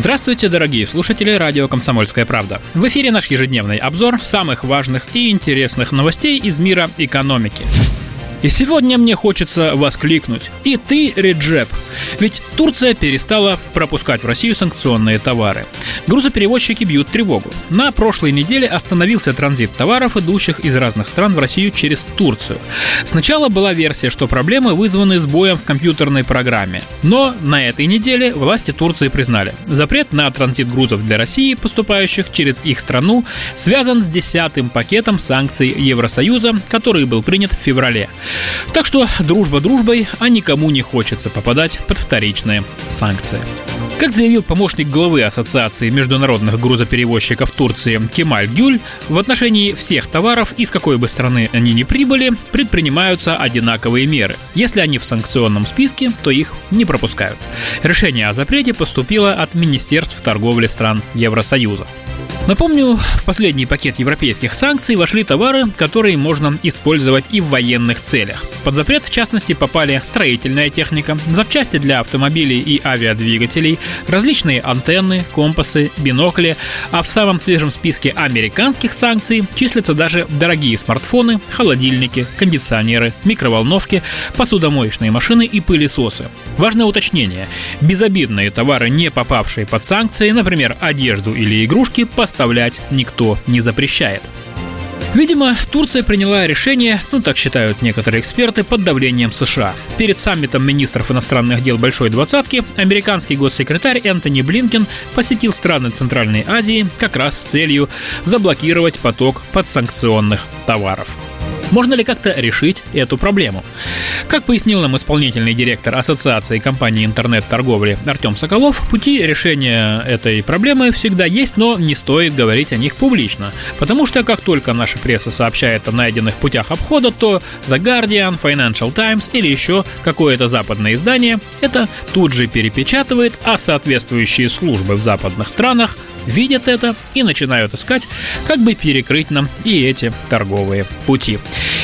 Здравствуйте, дорогие слушатели радио «Комсомольская правда». В эфире наш ежедневный обзор самых важных и интересных новостей из мира экономики. И сегодня мне хочется воскликнуть. И ты, Реджеп. Ведь Турция перестала пропускать в Россию санкционные товары. Грузоперевозчики бьют тревогу. На прошлой неделе остановился транзит товаров, идущих из разных стран в Россию через Турцию. Сначала была версия, что проблемы вызваны сбоем в компьютерной программе. Но на этой неделе власти Турции признали, запрет на транзит грузов для России, поступающих через их страну, связан с десятым пакетом санкций Евросоюза, который был принят в феврале. Так что дружба дружбой, а никому не хочется попадать под вторичные санкции. Как заявил помощник главы Ассоциации международных грузоперевозчиков Турции Кемаль Гюль, в отношении всех товаров, из какой бы страны они ни прибыли, предпринимаются одинаковые меры. Если они в санкционном списке, то их не пропускают. Решение о запрете поступило от Министерств торговли стран Евросоюза. Напомню, в последний пакет европейских санкций вошли товары, которые можно использовать и в военных целях. Под запрет, в частности, попали строительная техника, запчасти для автомобилей и авиадвигателей, различные антенны, компасы, бинокли, а в самом свежем списке американских санкций числятся даже дорогие смартфоны, холодильники, кондиционеры, микроволновки, посудомоечные машины и пылесосы. Важное уточнение. Безобидные товары, не попавшие под санкции, например, одежду или игрушки, поставлять никто не запрещает. Видимо, Турция приняла решение, ну так считают некоторые эксперты, под давлением США. Перед саммитом министров иностранных дел Большой Двадцатки американский госсекретарь Энтони Блинкен посетил страны Центральной Азии как раз с целью заблокировать поток подсанкционных товаров. Можно ли как-то решить эту проблему? Как пояснил нам исполнительный директор Ассоциации компаний интернет-торговли Артем Соколов, пути решения этой проблемы всегда есть, но не стоит говорить о них публично. Потому что как только наша пресса сообщает о найденных путях обхода, то The Guardian, Financial Times или еще какое-то западное издание это тут же перепечатывает, а соответствующие службы в западных странах видят это и начинают искать, как бы перекрыть нам и эти торговые пути.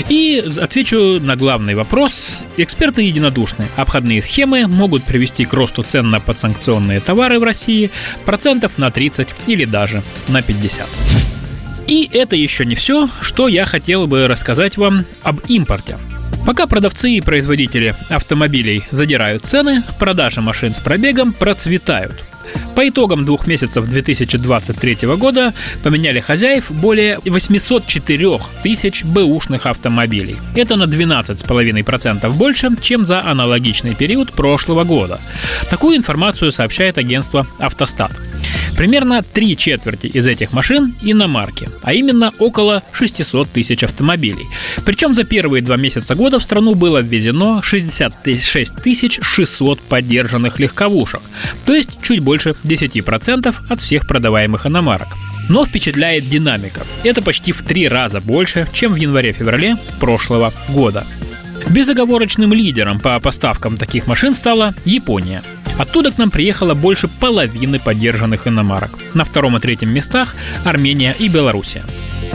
И отвечу на главный вопрос. Эксперты единодушны. Обходные схемы могут привести к росту цен на подсанкционные товары в России процентов на 30 или даже на 50. И это еще не все, что я хотел бы рассказать вам об импорте. Пока продавцы и производители автомобилей задирают цены, продажи машин с пробегом процветают – по итогам двух месяцев 2023 года поменяли хозяев более 804 тысяч бэушных автомобилей. Это на 12,5% больше, чем за аналогичный период прошлого года. Такую информацию сообщает агентство «Автостат». Примерно три четверти из этих машин иномарки, а именно около 600 тысяч автомобилей. Причем за первые два месяца года в страну было ввезено 66 600 поддержанных легковушек, то есть чуть больше 10% от всех продаваемых иномарок. Но впечатляет динамика. Это почти в три раза больше, чем в январе-феврале прошлого года. Безоговорочным лидером по поставкам таких машин стала Япония. Оттуда к нам приехало больше половины поддержанных иномарок. На втором и третьем местах Армения и Белоруссия.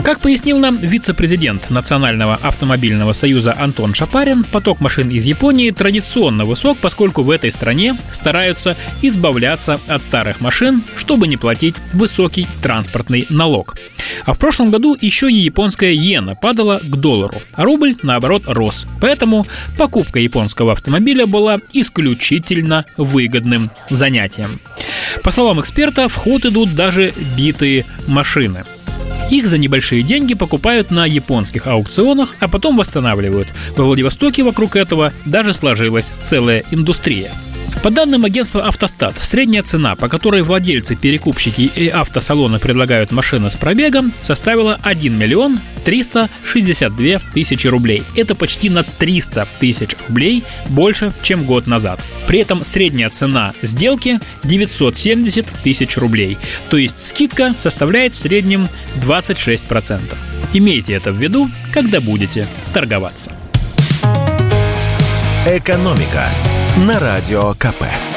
Как пояснил нам вице-президент Национального автомобильного союза Антон Шапарин, поток машин из Японии традиционно высок, поскольку в этой стране стараются избавляться от старых машин, чтобы не платить высокий транспортный налог. А в прошлом году еще и японская иена падала к доллару, а рубль, наоборот, рос. Поэтому покупка японского автомобиля была исключительно выгодным занятием. По словам эксперта, в ход идут даже битые машины. Их за небольшие деньги покупают на японских аукционах, а потом восстанавливают. Во Владивостоке вокруг этого даже сложилась целая индустрия. По данным агентства «Автостат», средняя цена, по которой владельцы, перекупщики и автосалоны предлагают машины с пробегом, составила 1 миллион 362 тысячи рублей. Это почти на 300 тысяч рублей больше, чем год назад. При этом средняя цена сделки 970 тысяч рублей, то есть скидка составляет в среднем 26%. Имейте это в виду, когда будете торговаться. «Экономика» на Радио КП.